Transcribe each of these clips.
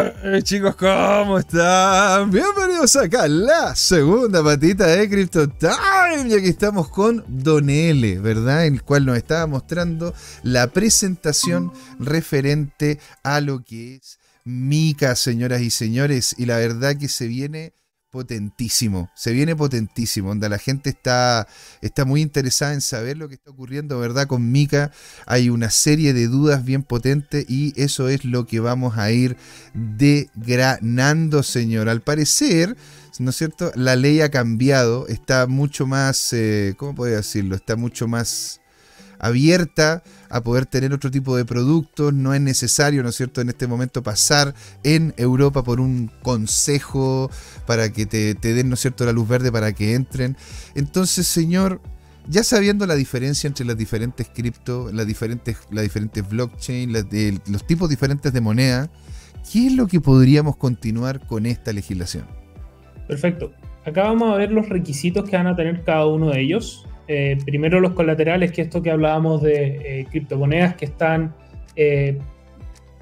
Hey, chicos, ¿cómo están? Bienvenidos acá a la segunda patita de Crypto Time. Y aquí estamos con Don L, ¿verdad? El cual nos estaba mostrando la presentación referente a lo que es Mica, señoras y señores. Y la verdad que se viene potentísimo, se viene potentísimo, onda la gente está, está muy interesada en saber lo que está ocurriendo, ¿verdad? Con Mika hay una serie de dudas bien potentes y eso es lo que vamos a ir degranando, señor. Al parecer, ¿no es cierto? La ley ha cambiado, está mucho más, eh, ¿cómo puedo decirlo? Está mucho más abierta a poder tener otro tipo de productos. No es necesario, ¿no es cierto?, en este momento pasar en Europa por un consejo para que te, den, ¿no es cierto?, la luz verde para que entren. Entonces, señor, ya sabiendo la diferencia entre las diferentes cripto, las diferentes, diferentes blockchain, los tipos diferentes de moneda, ¿qué es lo que podríamos continuar con esta legislación? Perfecto. Acá vamos a ver los requisitos que van a tener cada uno de ellos. Eh, primero los colaterales, que esto que hablábamos de eh, criptomonedas que están, eh,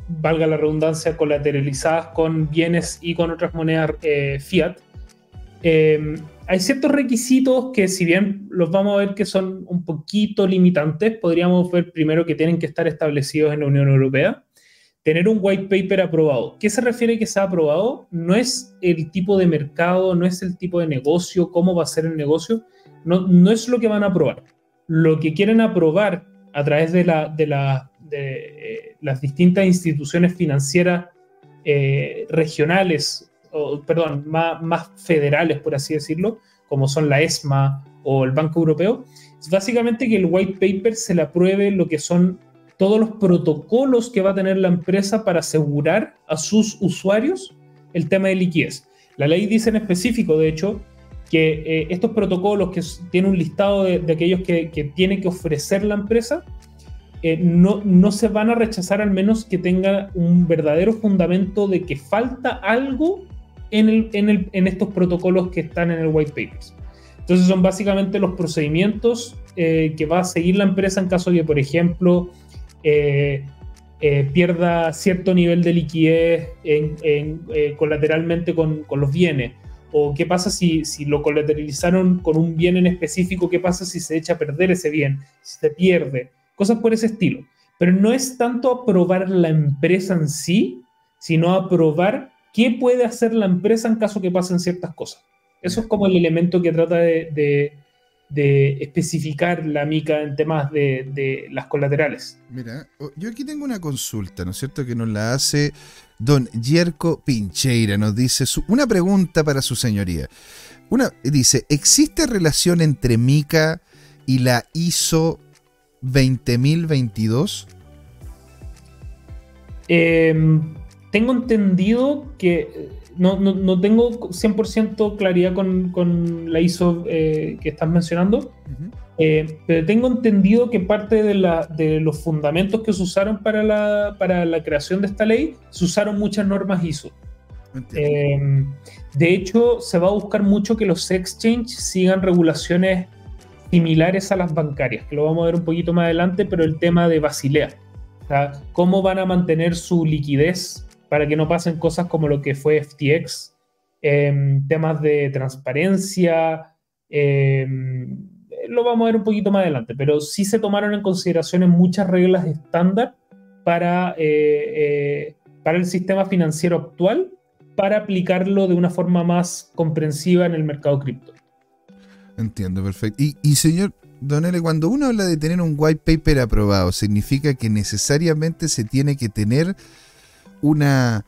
valga la redundancia, colateralizadas con bienes y con otras monedas fiat. hay ciertos requisitos que si bien los vamos a ver que son un poquito limitantes, podríamos ver primero que tienen que estar establecidos en la Unión Europea tener un white paper aprobado. ¿Qué se refiere que sea aprobado? No es el tipo de mercado, no es el tipo de negocio, cómo va a ser el negocio, no, es lo que van a aprobar. Lo que quieren aprobar a través de, la, de, eh, las distintas instituciones financieras eh, regionales, o, perdón, más, más, federales, por así decirlo, como son la ESMA o el Banco Europeo, es básicamente que el white paper se le apruebe lo que son todos los protocolos que va a tener la empresa para asegurar a sus usuarios el tema de liquidez. La ley dice en específico, de hecho, que eh, estos protocolos que tienen un listado de, aquellos que, tiene que ofrecer la empresa, eh, no, no se van a rechazar al menos que tenga un verdadero fundamento de que falta algo en, el, en, estos protocolos que están en el white papers. Entonces son básicamente los procedimientos eh, que va a seguir la empresa en caso de por ejemplo, pierda cierto nivel de liquidez en, colateralmente con, con los bienes o qué pasa si, si lo colateralizaron con un bien en específico, qué pasa si se echa a perder ese bien, si se pierde, cosas por ese estilo. Pero no es tanto aprobar la empresa en sí, sino aprobar qué puede hacer la empresa en caso que pasen ciertas cosas. Eso es como el elemento que trata de, de, especificar la mica en temas de, de, las colaterales. Mira, yo aquí tengo una consulta, ¿no es cierto? Que nos la hace Don Yerko Pincheira nos dice una pregunta para su señoría. Una, dice, ¿existe relación entre Mica y la ISO 20022? Em, tengo entendido que no, no, tengo 100% claridad con, la ISO eh, que estás mencionando, eh, pero tengo entendido que parte de, la, de, los fundamentos que se usaron para la, para la creación de esta ley, se usaron muchas normas ISO. Eh, de hecho, se va a buscar mucho que los exchanges sigan regulaciones similares a las bancarias, que lo vamos a ver un poquito más adelante, pero el tema de Basilea. O sea, cómo van a mantener su liquidez para que no pasen cosas como lo que fue FTX, eh, temas de transparencia, eh, lo vamos a ver un poquito más adelante, pero sí se tomaron en consideración muchas reglas estándar para, eh, para el sistema financiero actual para aplicarlo de una forma más comprensiva en el mercado cripto. Entiendo, perfecto. Y, y señor Donele, cuando uno habla de tener un white paper aprobado, ¿significa que necesariamente se tiene que tener una,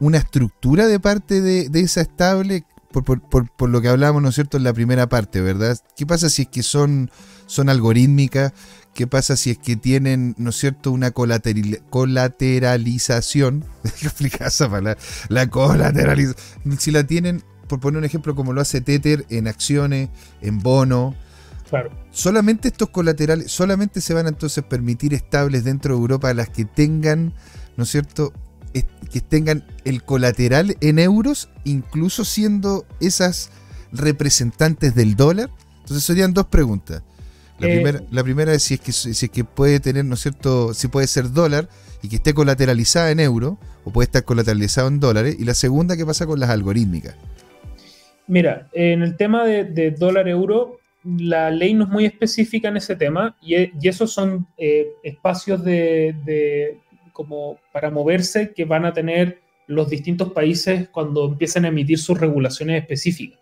una estructura de parte de, esa estable, por, lo que hablábamos, ¿no es cierto?, en la primera parte, ¿verdad? ¿Qué pasa si es que son, son algorítmicas? ¿Qué pasa si es que tienen, ¿no es cierto?, una colateralización. ¿Qué explicar esa palabra? La colateralización. Si la tienen, por poner un ejemplo, como lo hace Tether en acciones, en bono. Claro. Solamente estos colaterales, solamente se van a entonces permitir estables dentro de Europa las que tengan, ¿no es cierto?, que tengan el colateral en euros, incluso siendo esas representantes del dólar? Entonces serían dos preguntas. La, Eh, primera, la primera es si es, que, si es que puede tener, ¿no es cierto? Si puede ser dólar y que esté colateralizada en euro o puede estar colateralizado en dólares. Y la segunda, ¿qué pasa con las algorítmicas? Mira, en el tema de, de dólar-euro, la ley no es muy específica en ese tema y, y esos son eh, espacios de, de- como para moverse que van a tener los distintos países cuando empiecen a emitir sus regulaciones específicas.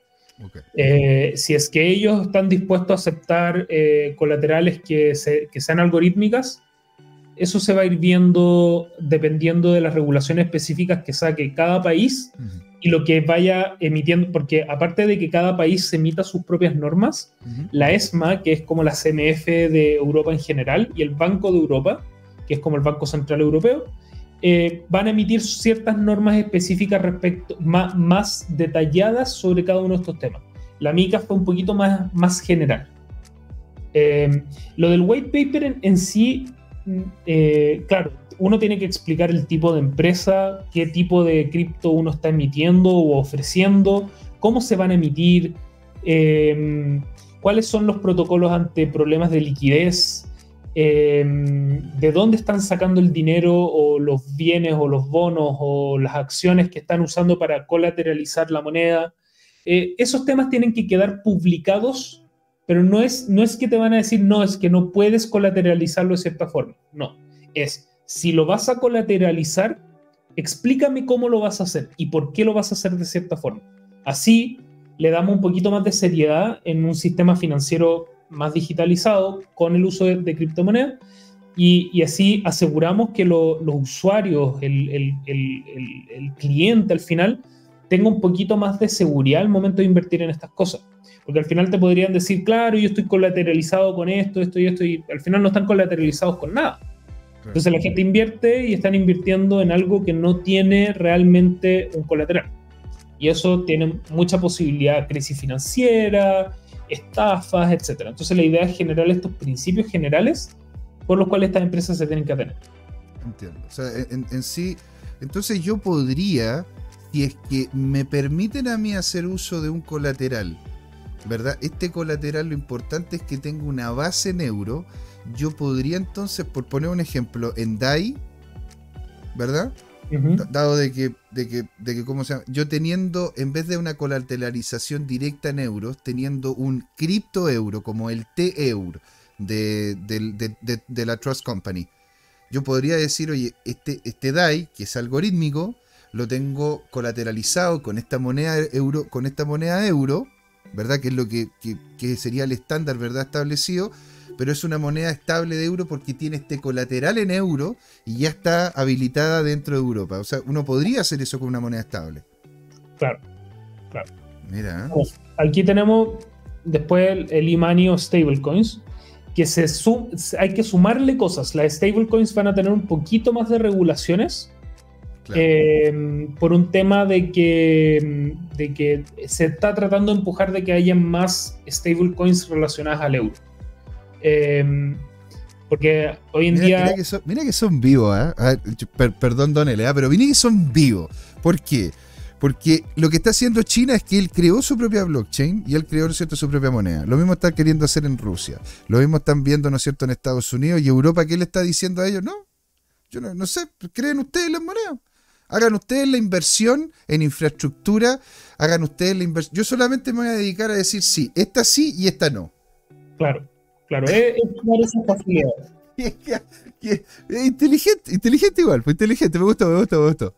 Eh, si es que ellos están dispuestos a aceptar eh, colaterales que, se- que sean algorítmicas, eso se va a ir viendo dependiendo de las regulaciones específicas que saque cada país y lo que vaya emitiendo, porque aparte de que cada país emita sus propias normas, la ESMA, que es como la CMF de Europa en general, y el Banco de Europa, que es como el Banco Central Europeo, eh, van a emitir ciertas normas específicas respecto, más, más detalladas sobre cada uno de estos temas. La MICA fue un poquito más, más general. Eh, lo del white paper en, en sí, mm, eh, claro, uno tiene que explicar el tipo de empresa, qué tipo de cripto uno está emitiendo o ofreciendo, cómo se van a emitir, eh, cuáles son los protocolos ante problemas de liquidez, eh, de dónde están sacando el dinero o los bienes o los bonos o las acciones que están usando para colateralizar la moneda. Eh, esos temas tienen que quedar publicados, pero no es, no es que te van a decir, no, es que no puedes colateralizarlo de cierta forma. No, es, si lo vas a colateralizar, explícame cómo lo vas a hacer y por qué lo vas a hacer de cierta forma. Así le damos un poquito más de seriedad en un sistema financiero más digitalizado con el uso de, de criptomonedas y, y así aseguramos que lo- los usuarios, el, el- el- el- el cliente al final, tenga un poquito más de seguridad al momento de invertir en estas cosas. Porque al final te podrían decir, claro, yo estoy colateralizado con esto, esto y esto, y al final no están colateralizados con nada. Entonces la gente invierte y están invirtiendo en algo que no tiene realmente un colateral. Y eso tiene mucha posibilidad de crisis financiera, estafas, etc. Entonces la idea es generar estos principios generales por los cuales estas empresas se tienen que atener. Entiendo. O sea, en, en sí, entonces yo podría, si es que me permiten a mí hacer uso de un colateral, ¿verdad? Este colateral lo importante es que tenga una base en euro. Yo podría entonces, por poner un ejemplo, en DAI, ¿verdad? Dado de que, de que, de que, ¿cómo se? Yo teniendo, en vez de una colateralización directa en euros, teniendo un cripto euro como el T-Euro de, de- de- la Trust Company, yo podría decir, oye, este, este DAI, que es algorítmico, lo tengo colateralizado con esta moneda euro, con esta moneda euro, ¿verdad? Que es lo que, que- que sería el estándar, ¿verdad? Establecido, pero es una moneda estable de euro porque tiene este colateral en euro y ya está habilitada dentro de Europa. O sea, uno podría hacer eso con una moneda estable. Claro. Mira, ¿eh? Aquí tenemos después el, el e-money o stablecoins, que se sum- hay que sumarle cosas. Las stablecoins van a tener un poquito más de regulaciones claro. eh, por un tema de que, de que se está tratando de empujar de que haya más stablecoins relacionadas al euro. Eh, porque hoy en Mira, día... mira que son, mira que son vivos, ¿eh? Ver, per- perdón, Don L, ¿eh? pero mira que son vivos. ¿Por qué? Porque lo que está haciendo China es que él creó su propia blockchain y él creó, ¿no es cierto?, su propia moneda. Lo mismo están queriendo hacer en Rusia. Lo mismo están viendo, ¿no es cierto?, en Estados Unidos y Europa. ¿Qué le está diciendo a ellos? No, yo no, no sé, creen ustedes las monedas. Hagan ustedes la inversión en infraestructura, hagan ustedes la inversión. Yo solamente me voy a dedicar a decir sí, esta sí y esta no. Claro, claro, es, tomar esa facilidad. Inteligente, inteligente igual, fue inteligente, me gustó, me gustó, me gustó.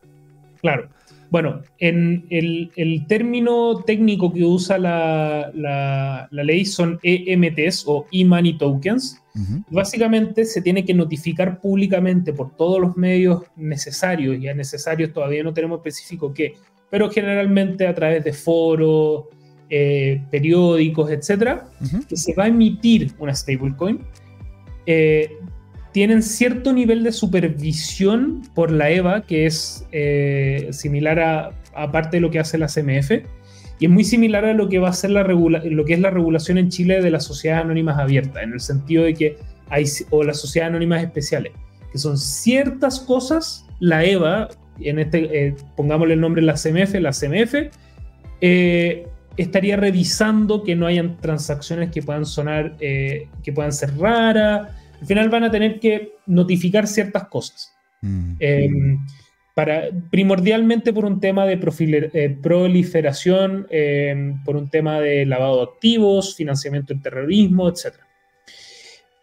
Claro. Bueno, en el, el término técnico que usa la, la- la ley son EMTs o e-money tokens. Básicamente se tiene que notificar públicamente por todos los medios necesarios, y a necesarios todavía no tenemos específico qué, pero generalmente a través de foros, eh, periódicos, etcétera, Ujú. que se va a emitir una stablecoin, eh, tienen cierto nivel de supervisión por la EVA, que es eh, similar a, aparte de lo que hace la CMF, y es muy similar a lo que va a ser la regula lo que es la regulación en Chile de las sociedades anónimas abiertas, en el sentido de que hay, o las sociedades anónimas especiales, que son ciertas cosas, la EVA, en este, eh, pongámosle el nombre la CMF, la CMF, eh, estaría revisando que no hayan transacciones que puedan sonar, eh, que puedan ser raras. Al final van a tener que notificar ciertas cosas. Mm. Em, para, primordialmente por un tema de eh, proliferación, em, por un tema de lavado de activos, financiamiento del terrorismo, etc.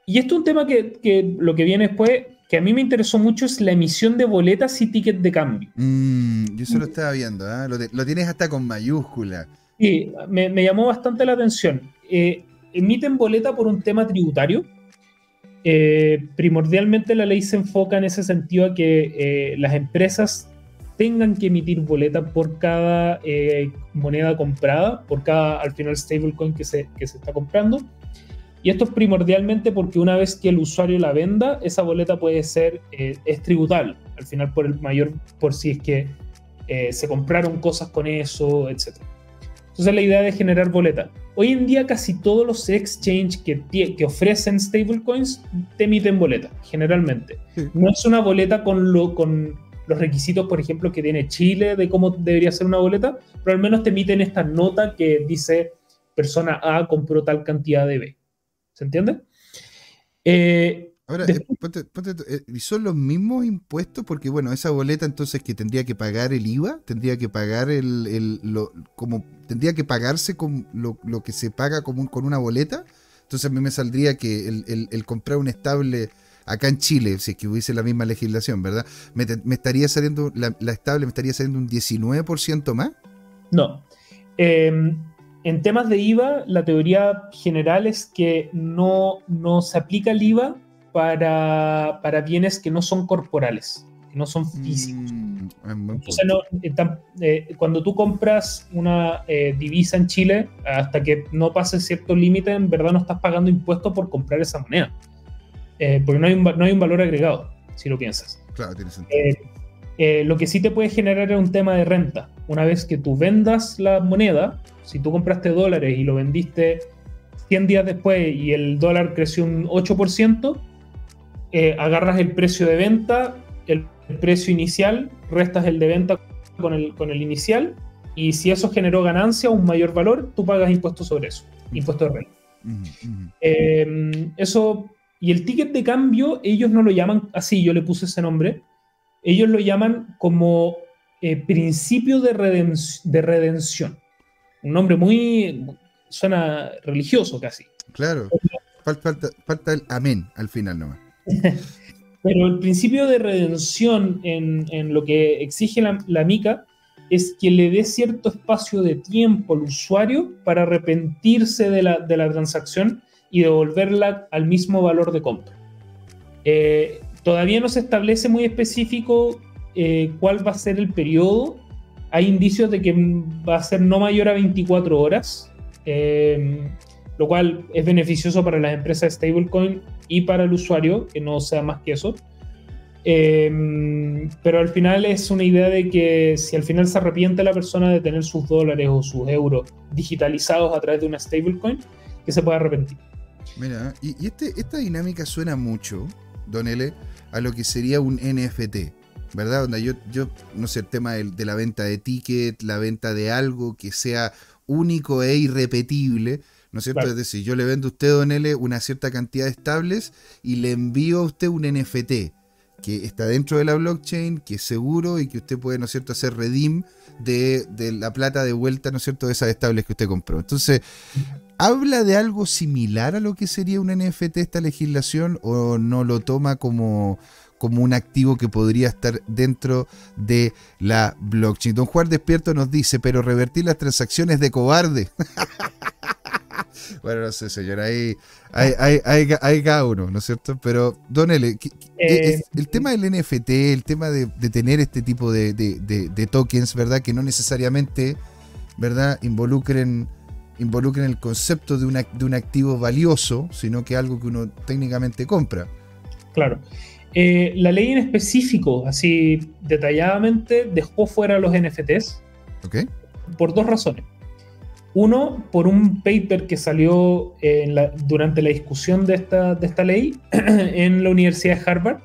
Y esto es un tema que, lo que viene después, que a mí me interesó mucho, es la emisión de boletas y tickets de cambio. Mm, yo eso lo estaba viendo, ¿ah? lo, tienes hasta con mayúscula. Sí, me, llamó bastante la atención. Eh, emiten boleta por un tema tributario. Eh, primordialmente la ley se enfoca en ese sentido a que eh, las empresas tengan que emitir boleta por cada moneda comprada, por cada al final stablecoin que se, que se está comprando. Y esto es primordialmente porque una vez que el usuario la venda, esa boleta puede ser, es tributable, al final por el mayor, por si es que se compraron cosas con eso, etc. Entonces la idea de generar boleta. Hoy en día casi todos los exchanges que, que ofrecen stablecoins te emiten boleta, generalmente. No es una boleta con, lo, con los requisitos, por ejemplo, que tiene Chile de cómo debería ser una boleta, pero al menos te emiten esta nota que dice persona A compró tal cantidad de B. ¿Se entiende? Eh, Ahora, eh, eh, ¿y son los mismos impuestos? Porque, bueno, esa boleta entonces que tendría que pagar el IVA, tendría que pagar el, lo, como, tendría que pagarse con lo, que se paga con, con una boleta. Entonces a mí me saldría que el, comprar un estable acá en Chile, si es que hubiese la misma legislación, ¿verdad? Me, estaría saliendo, la, estable me estaría saliendo un 19% más. No. Em, en temas de IVA, la teoría general es que no, no se aplica el IVA para, para bienes que no son corporales, que no son físicos. Mm, eh, eh, cuando tú compras una eh, divisa en Chile, hasta que no pase cierto límite, en verdad no estás pagando impuestos por comprar esa moneda. porque no hay, un, no hay un valor agregado, si lo piensas. Claro, tiene sentido. lo que sí te puede generar es un tema de renta. Una vez que tú vendas la moneda, si tú compraste dólares y lo vendiste 100 días después y el dólar creció un 8%, eh, agarras el precio de venta, el, precio inicial, restas el de venta con el, con el inicial, y si eso generó ganancia o un mayor valor, tú pagas impuestos sobre eso, impuestos de renta. Eh, eso, y el ticket de cambio, ellos no lo llaman así, yo le puse ese nombre, ellos lo llaman como eh, principio de, de redención. Un nombre muy, suena religioso casi. Claro, falta, falta el amén al final nomás. Pero el principio de redención en, lo que exige la, MICA es que le dé cierto espacio de tiempo al usuario para arrepentirse de la, transacción y devolverla al mismo valor de compra. Eh, todavía no se establece muy específico eh, cuál va a ser el periodo. Hay indicios de que va a ser no mayor a 24 horas. Eh, lo cual es beneficioso para las empresas de stablecoin y para el usuario, que no sea más que eso. Em, pero al final es una idea de que si al final se arrepiente la persona de tener sus dólares o sus euros digitalizados a través de una stablecoin, que se pueda arrepentir. Mira, y, este, esta dinámica suena mucho, Don L, a lo que sería un NFT, ¿verdad? Donde yo, yo no sé, el tema de, de la venta de ticket, la venta de algo que sea único e irrepetible ¿no es cierto? Es decir, yo le vendo a usted, Don L, una cierta cantidad de estables y le envío a usted un NFT que está dentro de la blockchain, que es seguro y que usted puede, ¿no es cierto?, hacer redeem de, la plata de vuelta, ¿no es cierto?, de esas estables que usted compró. Entonces, ¿habla de algo similar a lo que sería un NFT esta legislación o no lo toma como, como un activo que podría estar dentro de la blockchain? Don Juan Despierto nos dice, pero revertir las transacciones de cobarde. bueno, no sé, señor, ahí hay, hay, cada uno, ¿no es cierto? Pero, Don L, eh, el tema del NFT, el tema de, tener este tipo de, tokens, ¿verdad? Que no necesariamente, ¿verdad? Involucren, involucren el concepto de, de un activo valioso, sino que algo que uno técnicamente compra. Claro. Eh, la ley en específico, así detalladamente, dejó fuera los NFTs. Ok. Por dos razones. Uno, por un paper que salió durante la discusión de esta, de esta ley en la Universidad de Harvard,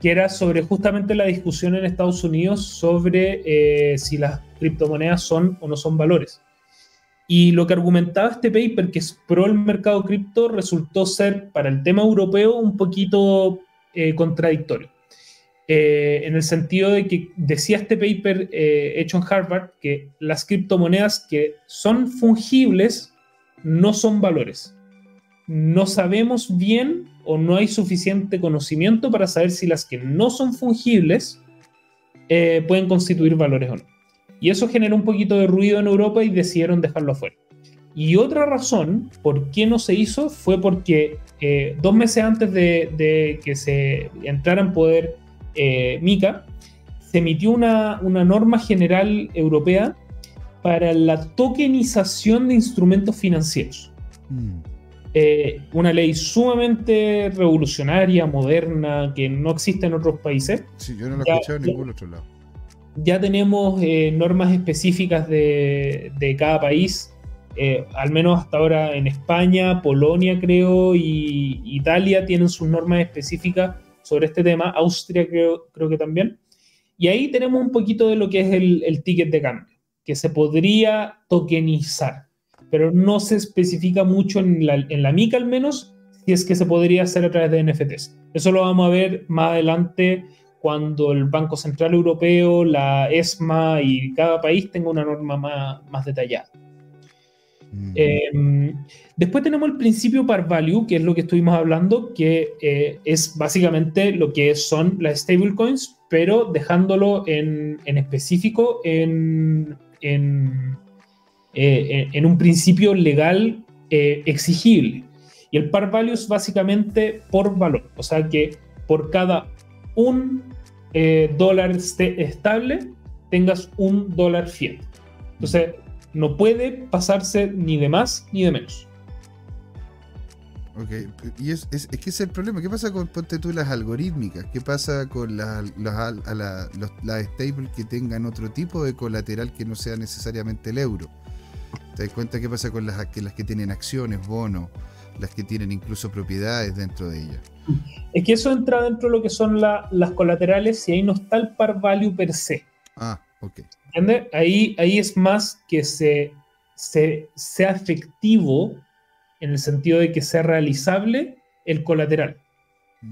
que era sobre justamente la discusión en Estados Unidos sobre eh, si las criptomonedas son o no son valores. Y lo que argumentaba este paper, que es pro el mercado cripto, resultó ser para el tema europeo un poquito eh, contradictorio. Eh, en el sentido de que decía este paper eh, hecho en Harvard que las criptomonedas que son fungibles no son valores. No sabemos bien o no hay suficiente conocimiento para saber si las que no son fungibles pueden constituir valores o no. Y eso generó un poquito de ruido en Europa y decidieron dejarlo afuera. Y otra razón por qué no se hizo fue porque eh, dos meses antes de, que se entrara en poder eh, MICA, se emitió una, norma general europea para la tokenización de instrumentos financieros. Mm. Eh, una ley sumamente revolucionaria, moderna, que no existe en otros países. Sí, yo no la he escuchado en ningún otro lado ya tenemos eh, normas específicas de, cada país, eh, al menos hasta ahora en España, Polonia creo, y Italia tienen sus normas específicas sobre este tema, Austria creo, creo que también. Y ahí tenemos un poquito de lo que es el, ticket de cambio, que se podría tokenizar, pero no se especifica mucho en la, en la MICA al menos, si es que se podría hacer a través de NFTs. Eso lo vamos a ver más adelante cuando el Banco Central Europeo, la ESMA y cada país tenga una norma más, detallada. Mm. Em, después tenemos el principio par value, que es lo que estuvimos hablando, que eh, es básicamente lo que son las stablecoins, pero dejándolo en, específico eh, en, un principio legal eh, exigible. Y el par value es básicamente por valor, o sea que por cada un dólar estable, tengas un dólar fiat. Entonces, no puede pasarse ni de más ni de menos. Ok, y es, es, que es el problema. ¿Qué pasa con, ponte tú, las algorítmicas? ¿Qué pasa con las la, la, stables que tengan otro tipo de colateral que no sea necesariamente el euro? ¿Te das cuenta qué pasa con las que, las que tienen acciones, bonos, las que tienen incluso propiedades dentro de ellas? Es que eso entra dentro de lo que son las colaterales y ahí no está el par value per se. Ah, ok. ¿Entiendes? Ahí, ahí es más que se, sea efectivo en el sentido de que sea realizable el colateral.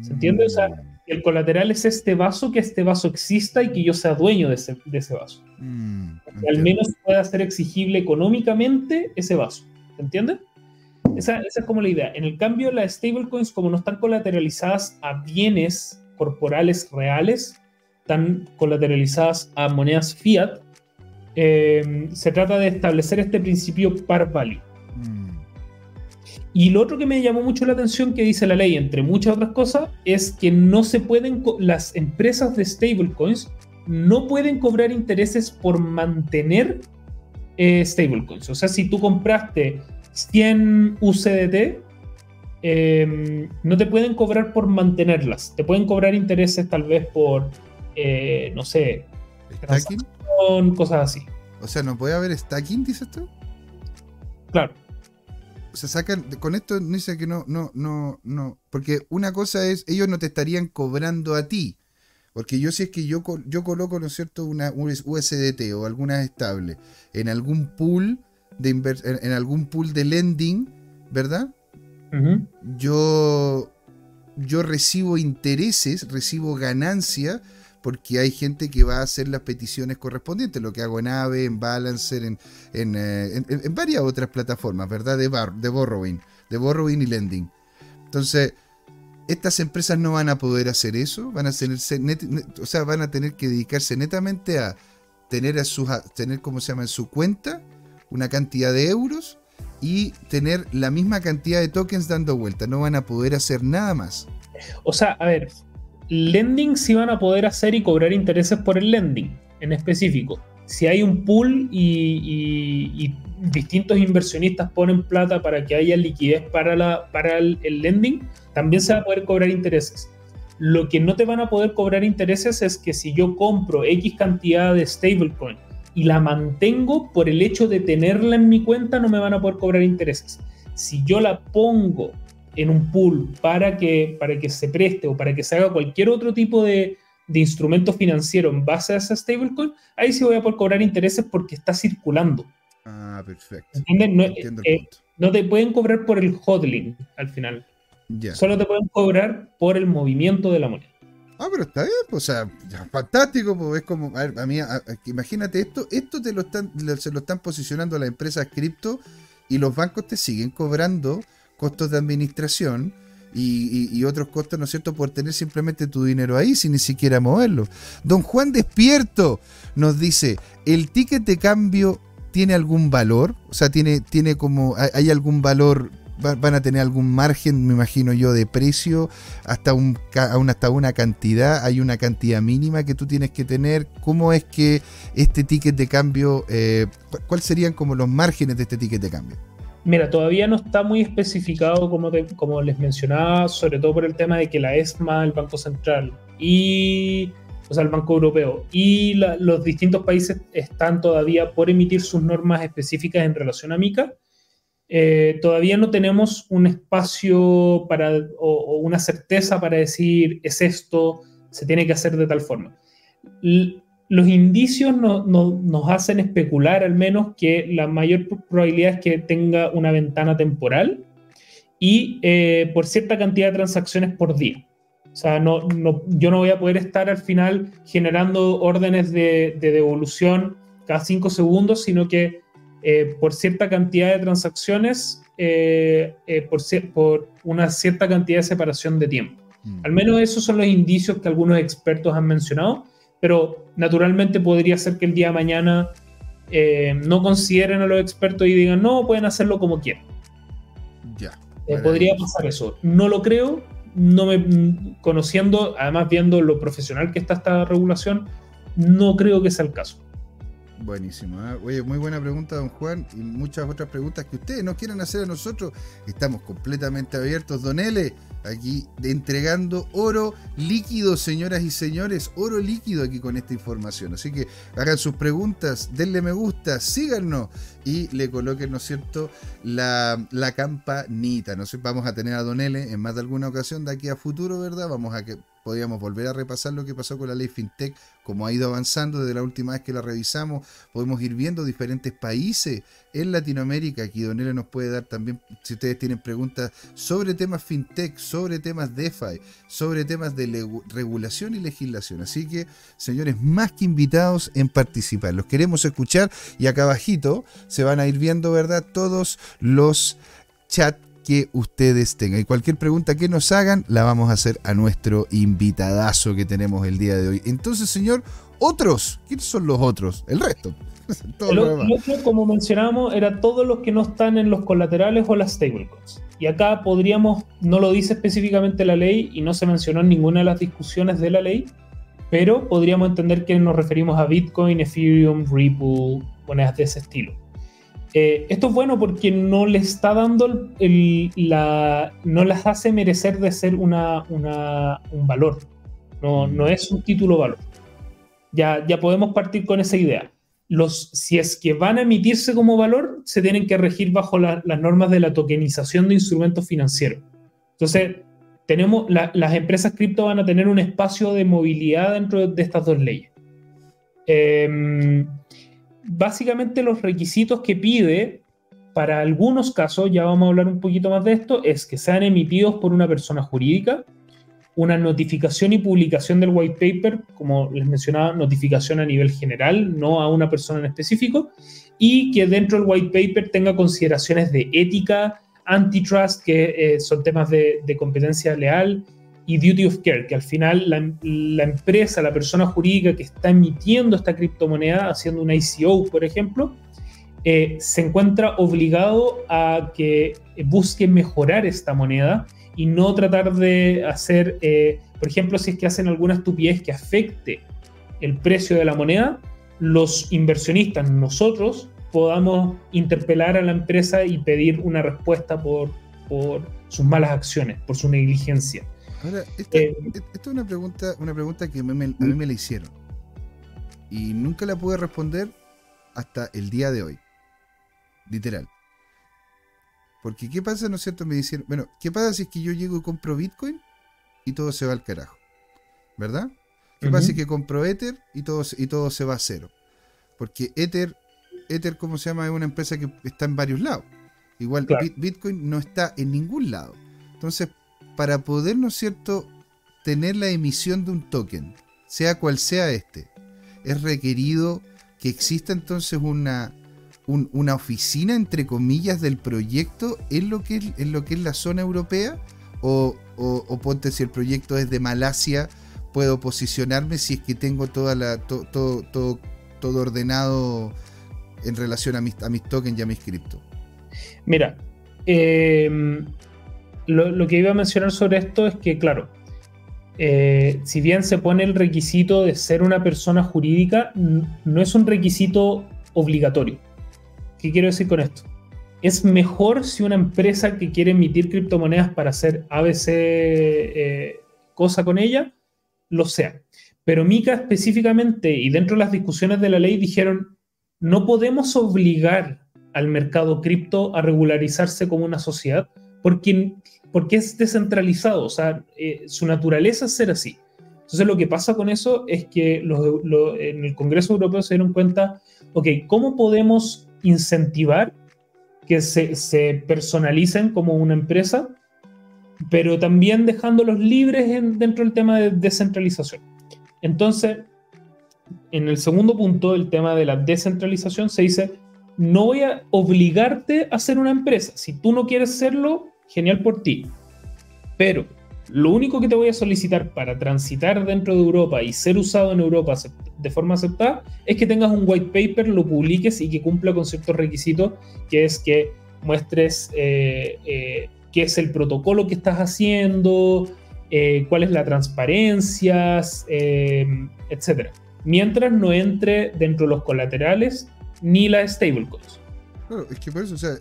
¿Se entiende? O sea, mm. el colateral es este vaso, que este vaso exista y que yo sea dueño de ese, vaso. Mm, que al menos pueda ser exigible económicamente ese vaso. ¿Se entiende? Esa, es como la idea. En el cambio, las stablecoins, como no están colateralizadas a bienes corporales reales, están colateralizadas a monedas fiat, eh, se trata de establecer este principio par value. Y lo otro que me llamó mucho la atención que dice la ley, entre muchas otras cosas, es que no se pueden, las empresas de stablecoins no pueden cobrar intereses por mantener eh, stablecoins. O sea, si tú compraste 100 UCDT, em, no te pueden cobrar por mantenerlas. Te pueden cobrar intereses tal vez por, eh, no sé, ¿Stacking? cosas así. O sea, ¿no puede haber stacking, dices tú? Claro. O sea, sacan, con esto dice que no, no, no, no. Porque una cosa es, ellos no te estarían cobrando a ti. Porque yo si es que yo, yo coloco, ¿no es cierto?, una USDT o alguna estable en algún pool de en, algún pool de lending, ¿verdad? Yo yo recibo intereses, recibo ganancia porque hay gente que va a hacer las peticiones correspondientes, lo que hago en Aave, en Balancer, en, en, eh, varias otras plataformas, ¿verdad? De, de borrowing, de borrowing y lending. Entonces, estas empresas no van a poder hacer eso, van a tener, o sea, van a tener que dedicarse netamente a tener a sus, tener, ¿cómo se llama?, en su cuenta una cantidad de euros y tener la misma cantidad de tokens dando vuelta. No van a poder hacer nada más. O sea, a ver, lending sí van a poder hacer y cobrar intereses por el lending en específico. Si hay un pool y, distintos inversionistas ponen plata para que haya liquidez para, la, para el, el lending, también se va a poder cobrar intereses. Lo que no te van a poder cobrar intereses es que si yo compro X cantidad de stablecoin y la mantengo por el hecho de tenerla en mi cuenta, no me van a poder cobrar intereses. Si yo la pongo en un pool para que, para que se preste o para que se haga cualquier otro tipo de, de instrumento financiero en base a esa stablecoin, ahí sí voy a poder cobrar intereses porque está circulando. Ah, perfecto. No, eh, no, te pueden cobrar por el hodling al final. Solo te pueden cobrar por el movimiento de la moneda. Ah, pero está bien, pues, o sea, fantástico, pues es como, a ver, a mí, imagínate esto, esto te lo están, se lo están posicionando las empresas cripto y los bancos te siguen cobrando costos de administración y, otros costos, ¿no es cierto?, por tener simplemente tu dinero ahí sin ni siquiera moverlo. Don Juan Despierto nos dice, ¿el ticket de cambio tiene algún valor? O sea, tiene, tiene como, hay algún valor van a tener algún margen, me imagino yo, de precio, hasta, un, hasta una cantidad, hay una cantidad mínima que tú tienes que tener. ¿Cómo es que este ticket de cambio, eh, cuáles serían como los márgenes de este ticket de cambio? Mira, todavía no está muy especificado como, les mencionaba, sobre todo por el tema de que la ESMA, el Banco Central y o sea, el Banco Europeo y los distintos países están todavía por emitir sus normas específicas en relación a MICA eh, todavía no tenemos un espacio para, o, una certeza para decir es esto, se tiene que hacer de tal forma. Los indicios nos hacen especular al menos que la mayor probabilidad es que tenga una ventana temporal y eh, por cierta cantidad de transacciones por día. O sea, no, yo no voy a poder estar al final generando órdenes de, de devolución cada cinco segundos, sino que eh, por cierta cantidad de transacciones, eh, eh, por, por, una cierta cantidad de separación de tiempo. Mm. Al menos esos son los indicios que algunos expertos han mencionado, pero naturalmente podría ser que el día de mañana no consideren a los expertos y digan, no, pueden hacerlo como quieran. Ya. podría pasar eso. No lo creo, no me, conociendo, además viendo lo profesional que está esta regulación, no creo que sea el caso. Buenísimo. ¿eh? Oye, muy buena pregunta, don Juan, y muchas otras preguntas que ustedes nos quieran hacer a nosotros. Estamos completamente abiertos, don L, aquí entregando oro líquido, señoras y señores, oro líquido aquí con esta información. Así que hagan sus preguntas, denle me gusta, síganos y le coloquen, ¿no es cierto?, la, la campanita. ¿no? Vamos a tener a don L en más de alguna ocasión de aquí a futuro, ¿verdad? Vamos a que podríamos volver a repasar lo que pasó con la ley FinTech, cómo ha ido avanzando desde la última vez que la revisamos. Podemos ir viendo diferentes países en Latinoamérica. Aquí Donela nos puede dar también, si ustedes tienen preguntas sobre temas FinTech, sobre temas DeFi, sobre temas de regulación y legislación. Así que, señores, más que invitados en participar. Los queremos escuchar y acá abajito se van a ir viendo, ¿verdad? Todos los chats que ustedes tengan. Y cualquier pregunta que nos hagan, la vamos a hacer a nuestro invitadazo que tenemos el día de hoy. Entonces, señor, otros, ¿quiénes son los otros? El resto. el, otro, como mencionábamos, era todos los que no están en los colaterales o las stablecoins. Y acá podríamos, no lo dice específicamente la ley y no se mencionó en ninguna de las discusiones de la ley, pero podríamos entender que nos referimos a Bitcoin, Ethereum, Ripple, monedas de ese estilo. Eh, esto es bueno porque no le está dando la, no las hace merecer de ser una, un valor. No, no, es un título valor. Ya, ya podemos partir con esa idea. Los, si es que van a emitirse como valor, se tienen que regir bajo las normas de la tokenización de instrumentos financieros. Entonces, tenemos las empresas cripto van a tener un espacio de movilidad dentro de estas dos leyes. Eh, básicamente los requisitos que pide para algunos casos, ya vamos a hablar un poquito más de esto, es que sean emitidos por una persona jurídica, una notificación y publicación del white paper, como les mencionaba, notificación a nivel general, no a una persona en específico, y que dentro del white paper tenga consideraciones de ética, antitrust, que eh, son temas de, competencia leal, y duty of care, que al final la, empresa, la persona jurídica que está emitiendo esta criptomoneda, haciendo una ICO, por ejemplo, eh, se encuentra obligado a que busque mejorar esta moneda y no tratar de hacer, eh, por ejemplo, si es que hacen alguna estupidez que afecte el precio de la moneda, los inversionistas, nosotros, podamos interpelar a la empresa y pedir una respuesta por, por sus malas acciones, por su negligencia. Ahora, esta, eh, es una pregunta, una pregunta que a mí, me, la hicieron. Y nunca la pude responder hasta el día de hoy. Literal. Porque, ¿qué pasa, no es cierto? Me dijeron, bueno, ¿qué pasa si es que yo llego y compro Bitcoin y todo se va al carajo? ¿Verdad? ¿Qué pasa si es que compro Ether y todo, y todo se va a cero? Porque Ether Ether, ¿cómo se llama? Es una empresa que está en varios lados. Igual Bitcoin no está en ningún lado. Entonces, para poder, ¿no es cierto?, tener la emisión de un token, sea cual sea este, es requerido que exista entonces una, una oficina, entre comillas, del proyecto en lo que es, lo que es la zona europea? O, o, ponte si el proyecto es de Malasia, puedo posicionarme si es que tengo toda la, todo, todo ordenado en relación a mis, a mis tokens y a mis cripto. Mira, em, lo, que iba a mencionar sobre esto es que, claro, eh, si bien se pone el requisito de ser una persona jurídica, no es un requisito obligatorio. ¿Qué quiero decir con esto? Es mejor si una empresa que quiere emitir criptomonedas para hacer ABC eh, cosa con ella, lo sea. Pero Mica específicamente y dentro de las discusiones de la ley dijeron, no podemos obligar al mercado cripto a regularizarse como una sociedad porque, porque es descentralizado, o sea, eh, su naturaleza es ser así. Entonces lo que pasa con eso es que en el Congreso Europeo se dieron cuenta, ok, ¿cómo podemos incentivar que se, personalicen como una empresa, pero también dejándolos libres dentro del tema de descentralización? Entonces, en el segundo punto, el tema de la descentralización, se dice, no voy a obligarte a ser una empresa. Si tú no quieres serlo, genial por ti. Pero lo único que te voy a solicitar para transitar dentro de Europa y ser usado en Europa de forma aceptada es que tengas un white paper, lo publiques y que cumpla con ciertos requisitos, que es que muestres eh, eh, qué es el protocolo que estás haciendo, eh, cuál es la transparencia, eh, etc. Mientras no entre dentro de los colaterales ni las stablecoins. Claro, es que por eso, o sea,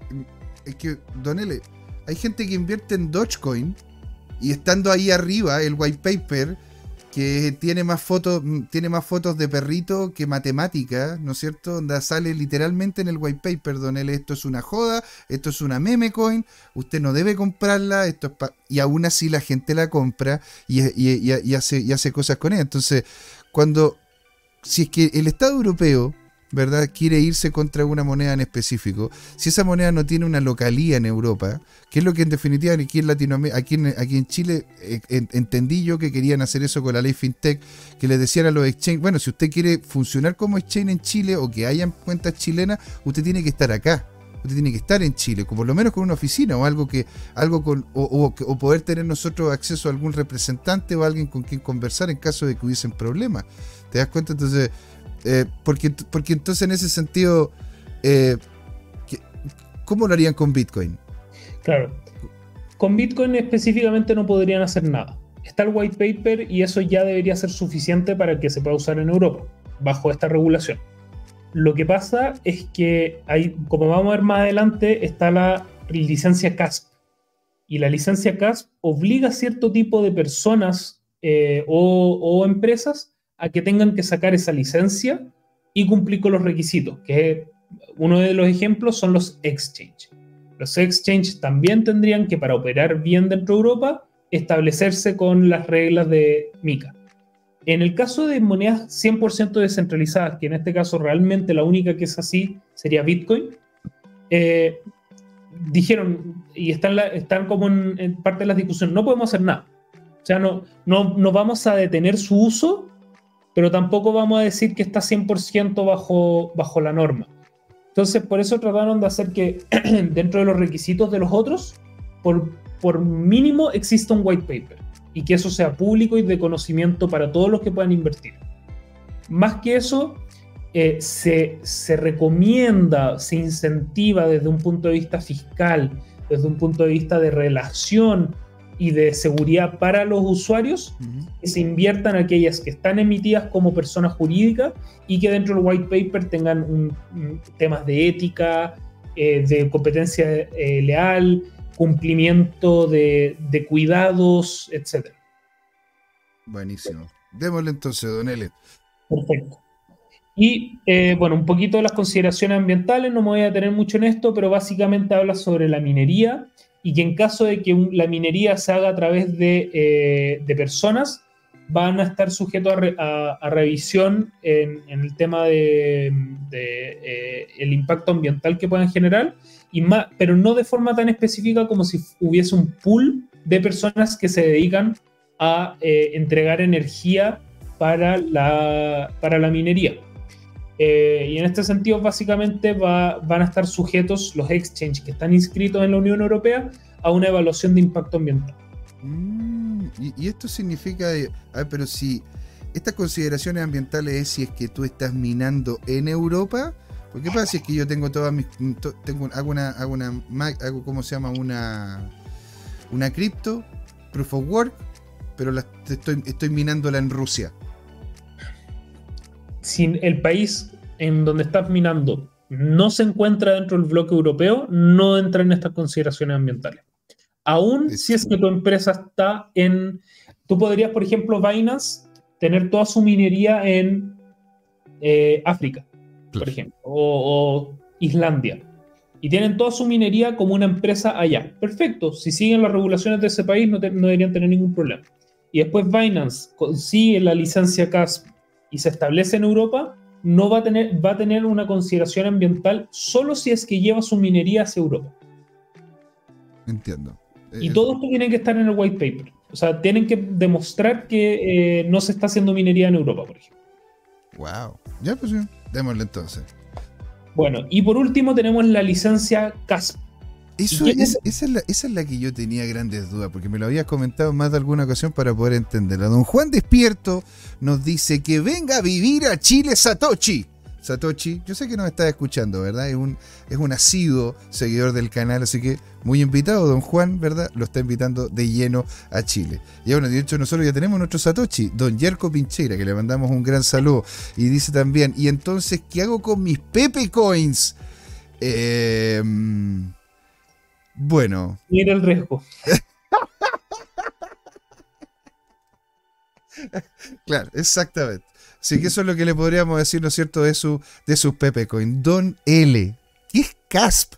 es que, Donele, hay gente que invierte en Dogecoin y estando ahí arriba, el white paper, que tiene más fotos, tiene más fotos de perrito que matemática, ¿no es cierto? Donde sale literalmente en el white paper, don él, esto es una joda, esto es una meme coin, usted no debe comprarla, esto es y aún así la gente la compra y, y, hace, y hace cosas con ella. Entonces, cuando, si es que el Estado europeo ¿verdad? Quiere irse contra una moneda en específico. Si esa moneda no tiene una localía en Europa, que es lo que en definitiva aquí en Latinoamérica, aquí en, aquí en Chile, eh, entendí yo que querían hacer eso con la ley FinTech, que le decían a los exchange, bueno, si usted quiere funcionar como exchange en Chile o que hayan cuentas chilenas, usted tiene que estar acá. Usted tiene que estar en Chile, por lo menos con una oficina o algo que, algo con, o, o poder tener nosotros acceso a algún representante o alguien con quien conversar en caso de que hubiesen problemas. ¿Te das cuenta? Entonces, eh, porque, porque entonces en ese sentido, eh, ¿cómo lo harían con Bitcoin? Claro. Con Bitcoin específicamente no podrían hacer nada. Está el white paper y eso ya debería ser suficiente para que se pueda usar en Europa, bajo esta regulación. Lo que pasa es que hay, como vamos a ver más adelante, está la licencia CASP. Y la licencia CASP obliga a cierto tipo de personas eh, o, o empresas a que tengan que sacar esa licencia y cumplir con los requisitos, que uno de los ejemplos son los exchange. Los exchange también tendrían que, para operar bien dentro de Europa, establecerse con las reglas de MICA. En el caso de monedas 100% descentralizadas, que en este caso realmente la única que es así sería Bitcoin, eh, dijeron, y están, están como en, parte de las discusiones, no podemos hacer nada. O sea, no, no, no vamos a detener su uso pero tampoco vamos a decir que está 100% bajo, bajo la norma. Entonces, por eso trataron de hacer que dentro de los requisitos de los otros, por, por mínimo exista un white paper y que eso sea público y de conocimiento para todos los que puedan invertir. Más que eso, eh, se, se recomienda, se incentiva desde un punto de vista fiscal, desde un punto de vista de relación y de seguridad para los usuarios que se inviertan aquellas que están emitidas como personas jurídicas y que dentro del white paper tengan temas de ética, eh, de competencia eh, leal, cumplimiento de, cuidados, etc. Buenísimo. Démosle entonces, Don L. Perfecto. Y eh, bueno, un poquito de las consideraciones ambientales, no me voy a detener mucho en esto, pero básicamente habla sobre la minería y que en caso de que la minería se haga a través de, eh, personas, van a estar sujetos a, revisión en, el tema de, eh, el impacto ambiental que puedan generar, y más, pero no de forma tan específica como si hubiese un pool de personas que se dedican a eh, entregar energía para la, para la minería. Eh, y en este sentido, básicamente van a estar sujetos los exchanges que están inscritos en la Unión Europea a una evaluación de impacto ambiental. Mm, y, esto significa, pero si estas consideraciones ambientales es si es que tú estás minando en Europa, ¿por qué pasa si es que yo tengo todas mis, tengo, hago una, hago una, hago, ¿cómo se llama? Una, una cripto, proof of work, pero la, estoy, estoy minándola en Rusia. Si el país en donde estás minando no se encuentra dentro del bloque europeo, no entra en estas consideraciones ambientales. Aún si es que tu empresa está en... Tú podrías, por ejemplo, Binance, tener toda su minería en eh, África, por ejemplo, o, Islandia. Y tienen toda su minería como una empresa allá. Perfecto, si siguen las regulaciones de ese país no, no deberían tener ningún problema. Y después Binance consigue la licencia CASP y se establece en Europa, no va a tener, va a tener una consideración ambiental solo si es que lleva su minería hacia Europa. Entiendo. Y eh, todo esto tiene que estar en el white paper. O sea, tienen que demostrar que eh, no se está haciendo minería en Europa, por ejemplo. Wow. Ya, pues sí. Démosle entonces. Bueno, y por último tenemos la licencia CASP. Eso, esa, es la, que yo tenía grandes dudas, porque me lo habías comentado más de alguna ocasión para poder entenderla. Don Juan Despierto nos dice que venga a vivir a Chile Satoshi. Satoshi, yo sé que nos está escuchando, ¿verdad? Es un, es un asiduo seguidor del canal, así que muy invitado, don Juan, ¿verdad? Lo está invitando de lleno a Chile. Y bueno, de hecho nosotros ya tenemos nuestro Satoshi, don Yerko Pincheira, que le mandamos un gran saludo. Y dice también, ¿y entonces qué hago con mis Pepe Coins? Eh, bueno. Mira el riesgo. claro, exactamente. Así que eso es lo que le podríamos decir, ¿no es cierto?, de, su, de Coin. Don L. ¿Qué es CASP?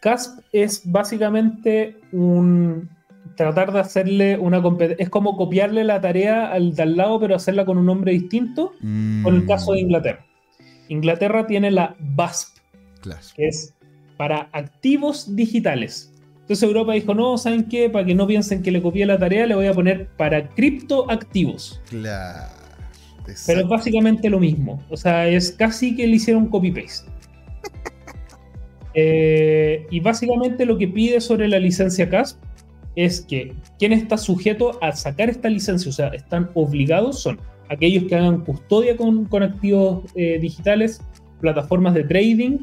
CASP es básicamente un tratar de hacerle una competencia. Es como copiarle la tarea al de al lado, pero hacerla con un nombre distinto. Con el caso de mm. Inglaterra. Inglaterra tiene la BASP, que es para activos digitales. Entonces Europa dijo, no, ¿saben qué? Para que no piensen que le copié la tarea, le voy a poner para criptoactivos. Claro. Pero es básicamente lo mismo. O sea, es casi que le hicieron copy-paste. Eh, y básicamente lo que pide sobre la licencia CASP es que quien está sujeto a sacar esta licencia, o sea, están obligados, son aquellos que hagan custodia con, activos eh, digitales, plataformas de trading,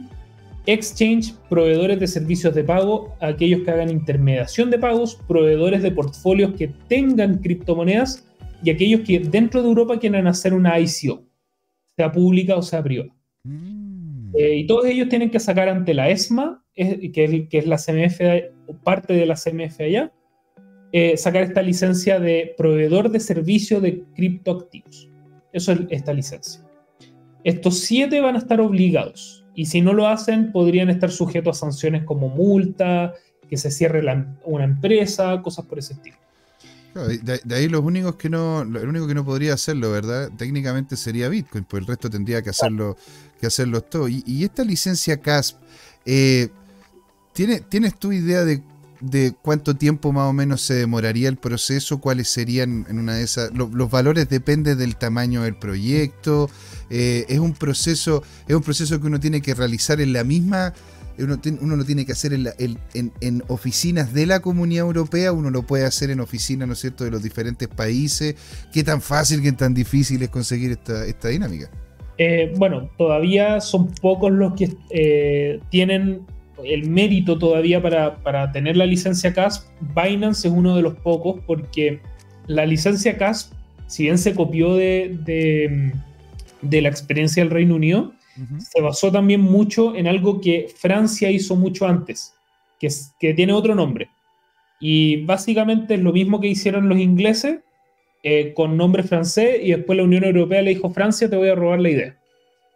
exchange, proveedores de servicios de pago, aquellos que hagan intermediación de pagos, proveedores de portfolios que tengan criptomonedas y aquellos que dentro de Europa quieran hacer una ICO, sea pública o sea privada. Mm. Eh, y todos ellos tienen que sacar ante la ESMA, que, es, la CMF, parte de la CMF allá, eh, sacar esta licencia de proveedor de servicio de criptoactivos. Eso es esta licencia. Estos siete van a estar obligados y si no lo hacen podrían estar sujetos a sanciones como multa, que se cierre una empresa, cosas por ese estilo de, ahí los únicos que no, el único que no podría hacerlo, ¿verdad? Técnicamente sería Bitcoin, pues el resto tendría que hacerlo, que hacerlo todo. Y, esta licencia CASP, eh, ¿tienes tu idea de, cuánto tiempo más o menos se demoraría el proceso? ¿Cuáles serían en una de esas? los valores dependen del tamaño del proyecto. Eh, es un proceso, es un proceso que uno tiene que realizar en la misma uno, lo tiene que hacer en, oficinas de la Comunidad Europea, uno lo puede hacer en oficinas, ¿no es cierto?, de los diferentes países. ¿Qué tan fácil, qué tan difícil es conseguir esta, dinámica? Eh, bueno, todavía son pocos los que eh, tienen el mérito todavía para, tener la licencia CASP. Binance es uno de los pocos porque la licencia CASP, si bien se copió de, de la experiencia del Reino Unido, se basó también mucho en algo que Francia hizo mucho antes, que, que tiene otro nombre. Y básicamente es lo mismo que hicieron los ingleses eh, con nombre francés y después la Unión Europea le dijo, Francia, te voy a robar la idea.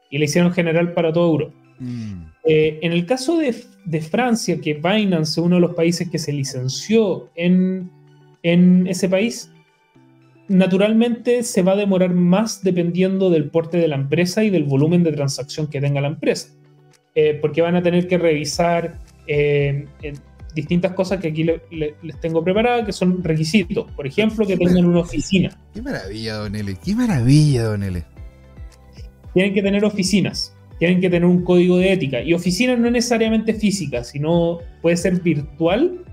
Y le hicieron general para toda Europa. Mm. Eh, en el caso de, de, Francia, que Binance es uno de los países que se licenció en, en ese país, naturalmente se va a demorar más dependiendo del porte de la empresa y del volumen de transacción que tenga la empresa. Eh, porque van a tener que revisar eh, distintas cosas que aquí les tengo preparadas, que son requisitos. Por ejemplo, que tengan una oficina. Qué maravilla, Don L. Qué maravilla, Don L. Tienen que tener oficinas. Tienen que tener un código de ética. Y oficinas no necesariamente físicas, sino puede ser virtual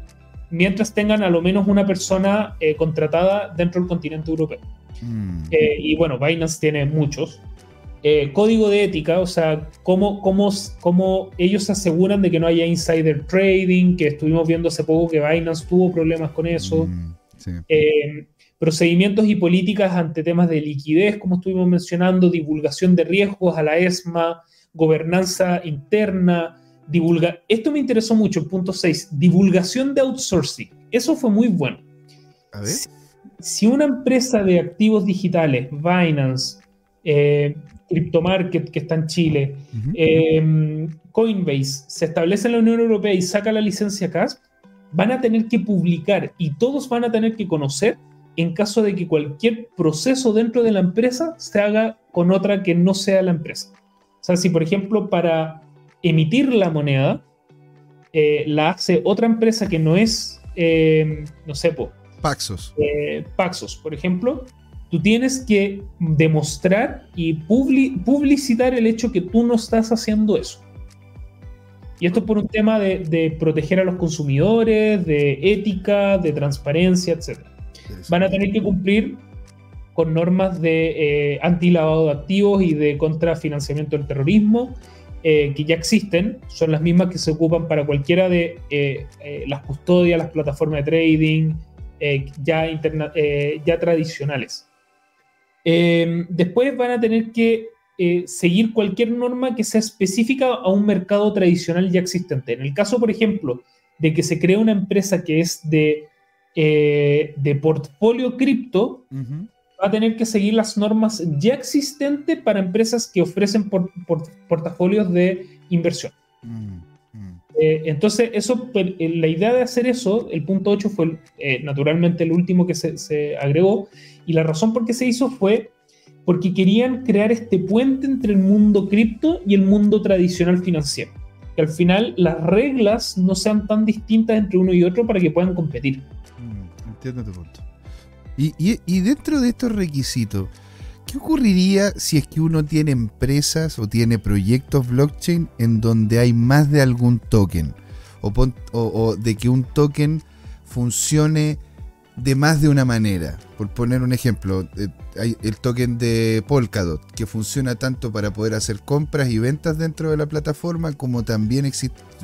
mientras tengan a lo menos una persona eh, contratada dentro del continente europeo. Mm. Eh, y bueno, Binance tiene muchos. Eh, código de ética, o sea, cómo, cómo, cómo ellos se aseguran de que no haya insider trading, que estuvimos viendo hace poco que Binance tuvo problemas con eso. Mm, procedimientos y políticas ante temas de liquidez, como estuvimos mencionando, divulgación de riesgos a la ESMA, gobernanza interna, divulga esto me interesó mucho, el punto 6, divulgación de outsourcing. Eso fue muy bueno. A ver. Si, una empresa de activos digitales, Binance, eh, CryptoMarket, que está en Chile, eh, Coinbase, se establece en la Unión Europea y saca la licencia CASP, van a tener que publicar y todos van a tener que conocer en caso de que cualquier proceso dentro de la empresa se haga con otra que no sea la empresa. O sea, si por ejemplo para emitir la moneda eh, la hace otra empresa que no es, eh, no sé, Paxos. Eh, Paxos, por ejemplo, tú tienes que demostrar y publicitar el hecho que tú no estás haciendo eso. Y esto por un tema de, proteger a los consumidores, de ética, de transparencia, etc. Van a tener que cumplir con normas de anti-lavado de activos y de contrafinanciamiento del terrorismo eh, que ya existen, son las mismas que se ocupan para cualquiera de eh, eh, las custodias, las plataformas de trading ya, tradicionales. después van a tener que seguir cualquier norma que sea específica a un mercado tradicional ya existente. En el caso, por ejemplo, de que se cree una empresa que es de, de portfolio cripto, va a tener que seguir las normas ya existentes para empresas que ofrecen por, portafolios de inversión. Mm, mm. Eh, entonces, eso, eh, la idea de hacer eso, el punto 8 fue eh, naturalmente el último que se, se, agregó, y la razón por qué se hizo fue porque querían crear este puente entre el mundo cripto y el mundo tradicional financiero. Que al final las reglas no sean tan distintas entre uno y otro para que puedan competir. Mm, entiendo tu punto. Y, dentro de estos requisitos, ¿qué ocurriría si es que uno tiene empresas o tiene proyectos blockchain en donde hay más de algún token? O, de que un token funcione de más de una manera. Por poner un ejemplo, eh, el token de Polkadot, que funciona tanto para poder hacer compras y ventas dentro de la plataforma, como también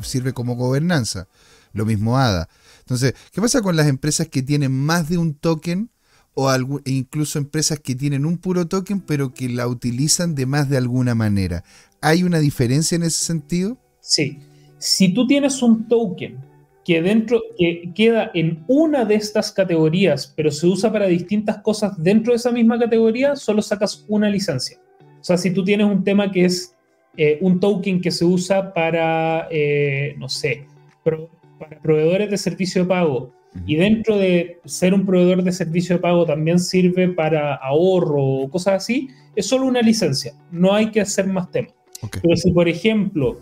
sirve como gobernanza. Lo mismo ADA. Entonces, ¿qué pasa con las empresas que tienen más de un token o e incluso empresas que tienen un puro token pero que la utilizan de más de alguna manera. ¿Hay una diferencia en ese sentido? Sí. Si tú tienes un token que dentro que queda en una de estas categorías, pero se usa para distintas cosas dentro de esa misma categoría, solo sacas una licencia. O sea, si tú tienes un tema que es eh, un token que se usa para, eh, no sé, para proveedores de servicio de pago, y dentro de ser un proveedor de servicio de pago también sirve para ahorro o cosas así, es solo una licencia, no hay que hacer más temas. Pero si, por ejemplo,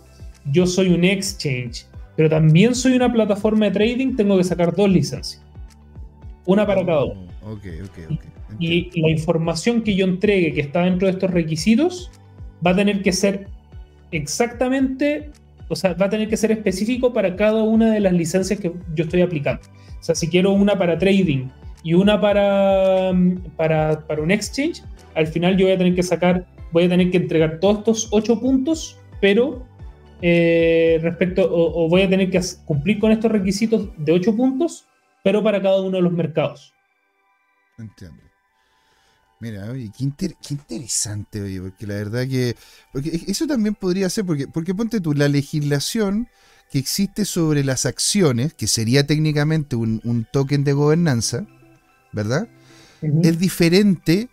yo soy un exchange, pero también soy una plataforma de trading, tengo que sacar dos licencias. Una para cada uno. Oh, y la información que yo entregue que está dentro de estos requisitos va a tener que ser exactamente, o sea, va a tener que ser específico para cada una de las licencias que yo estoy aplicando. O sea, si quiero una para trading y una para, para, para un exchange, al final yo voy a tener que sacar, voy a tener que entregar todos estos ocho puntos, pero eh, respecto, o, voy a tener que cumplir con estos requisitos de ocho puntos, pero para cada uno de los mercados. Entiendo. Mira, oye, qué, interesante, oye, porque la verdad que. Porque eso también podría ser, porque, porque ponte tú, la legislación que existe sobre las acciones, que sería técnicamente un, token de gobernanza, ¿verdad? Es diferente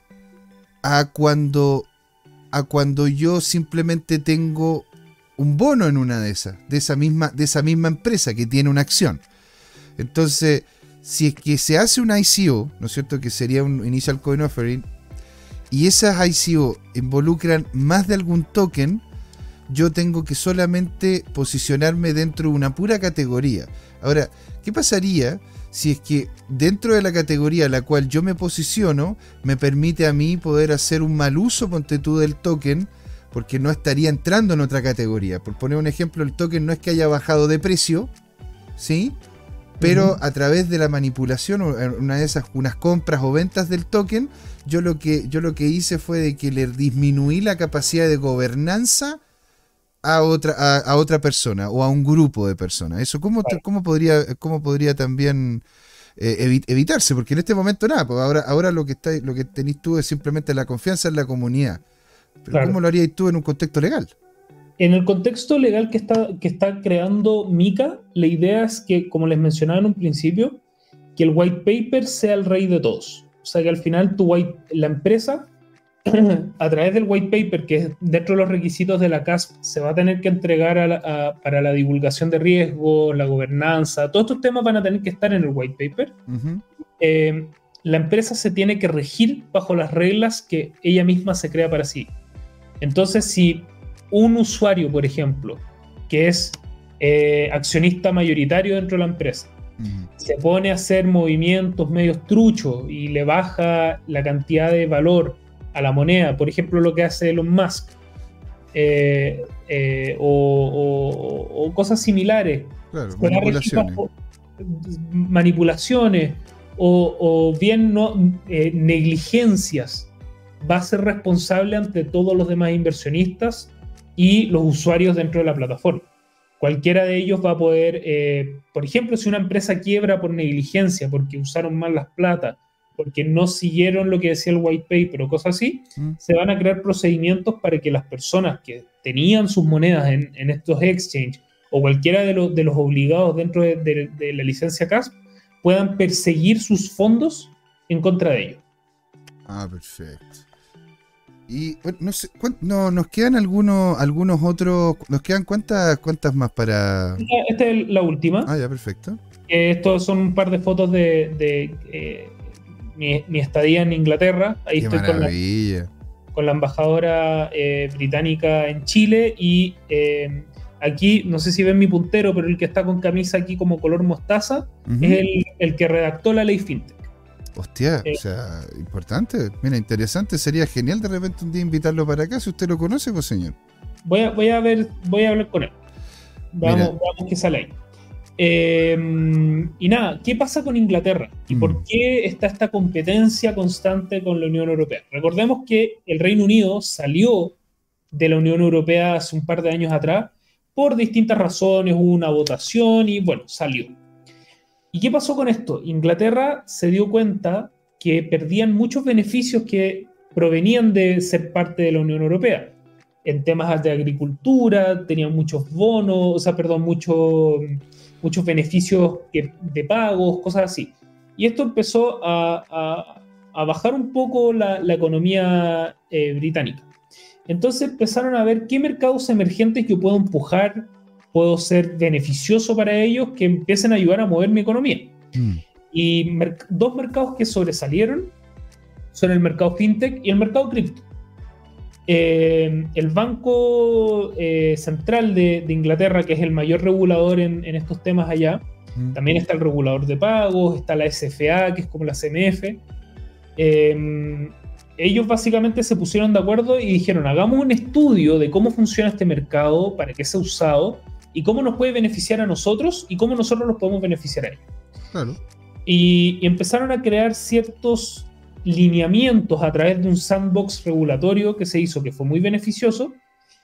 a cuando, a cuando yo simplemente tengo un bono en una de esas, de esa misma, de esa misma empresa que tiene una acción. Entonces, si es que se hace un ICO, ¿no es cierto? Que sería un Initial Coin Offering, y esas ICO involucran más de algún token, yo tengo que solamente posicionarme dentro de una pura categoría. Ahora, ¿qué pasaría si es que dentro de la categoría a la cual yo me posiciono, me permite a mí poder hacer un mal uso, ponte tú, del token, porque no estaría entrando en otra categoría? Por poner un ejemplo, el token no es que haya bajado de precio, ¿sí? Pero a través de la manipulación, una de esas, unas compras o ventas del token, yo lo que, yo lo que hice fue de que le disminuí la capacidad de gobernanza a otra, a, otra persona o a un grupo de personas. Eso, ¿cómo, cómo podría, cómo podría también eh, evitarse? Porque en este momento nada, pues ahora, ahora lo que está, lo que tenéis tú es simplemente la confianza en la comunidad. Pero ¿cómo lo harías tú en un contexto legal? En el contexto legal que está, que está creando Mika, la idea es que, como les mencionaba en un principio, que el white paper sea el rey de todos. O sea, que al final tu white, la empresa, a través del white paper, que es dentro de los requisitos de la CASP, se va a tener que entregar para la divulgación de riesgos, la gobernanza, todos estos temas van a tener que estar en el white paper. Eh, la empresa se tiene que regir bajo las reglas que ella misma se crea para sí. Entonces, si un usuario, por ejemplo, que es eh, accionista mayoritario dentro de la empresa, se pone a hacer movimientos medios truchos y le baja la cantidad de valor a la moneda, por ejemplo, lo que hace Elon Musk, eh, eh, o, cosas similares. manipulaciones. manipulaciones o, bien no, negligencias, va a ser responsable ante todos los demás inversionistas y los usuarios dentro de la plataforma. Cualquiera de ellos va a poder, eh, por ejemplo, si una empresa quiebra por negligencia, porque usaron mal las plata, porque no siguieron lo que decía el white paper o cosas así, mm. se van a crear procedimientos para que las personas que tenían sus monedas en, estos exchanges o cualquiera de, los, de los obligados dentro de, de, la licencia CASP puedan perseguir sus fondos en contra de ellos. Ah, perfecto. Y no sé, no, nos quedan algunos, algunos otros, nos quedan cuántas, cuántas más para. Esta es la última. Ah, ya, perfecto. estos son un par de fotos de, eh, mi, estadía en Inglaterra. Ahí estoy con la, con la, embajadora eh, británica en Chile y eh, aquí, no sé si ven mi puntero, pero el que está con camisa aquí como color mostaza es el, el que redactó la ley FinTech. Hostia, o sea, importante. Mira, interesante. Sería genial de repente un día invitarlo para acá, si usted lo conoce, pues señor. Voy a, voy a ver, voy a hablar con él. Vamos, vamos que sale ahí. Em, y nada, ¿qué pasa con Inglaterra? ¿Y por mm. qué está esta competencia constante con la Unión Europea? Recordemos que el Reino Unido salió de la Unión Europea hace un par de años atrás por distintas razones, hubo una votación y bueno, salió. ¿Y qué pasó con esto? Inglaterra se dio cuenta que perdían muchos beneficios que provenían de ser parte de la Unión Europea. En temas de agricultura, tenían muchos bonos, o sea, perdón, muchos beneficios de pagos, cosas así. Y esto empezó a, bajar un poco la, economía eh, británica. Entonces empezaron a ver qué mercados emergentes yo puedo empujar puedo ser beneficioso para ellos que empiecen a ayudar a mover mi economía. Mm. Y dos mercados que sobresalieron son el mercado fintech y el mercado cripto. Eh, el Banco eh, Central de, Inglaterra, que es el mayor regulador en, estos temas allá, mm. también está el regulador de pagos, está la SFA, que es como la CMF. Eh, ellos básicamente se pusieron de acuerdo y dijeron, hagamos un estudio de cómo funciona este mercado, para qué se ha usado, y cómo nos puede beneficiar a nosotros y cómo nosotros nos podemos beneficiar a ellos. Claro. Y, empezaron a crear ciertos lineamientos a través de un sandbox regulatorio que se hizo que fue muy beneficioso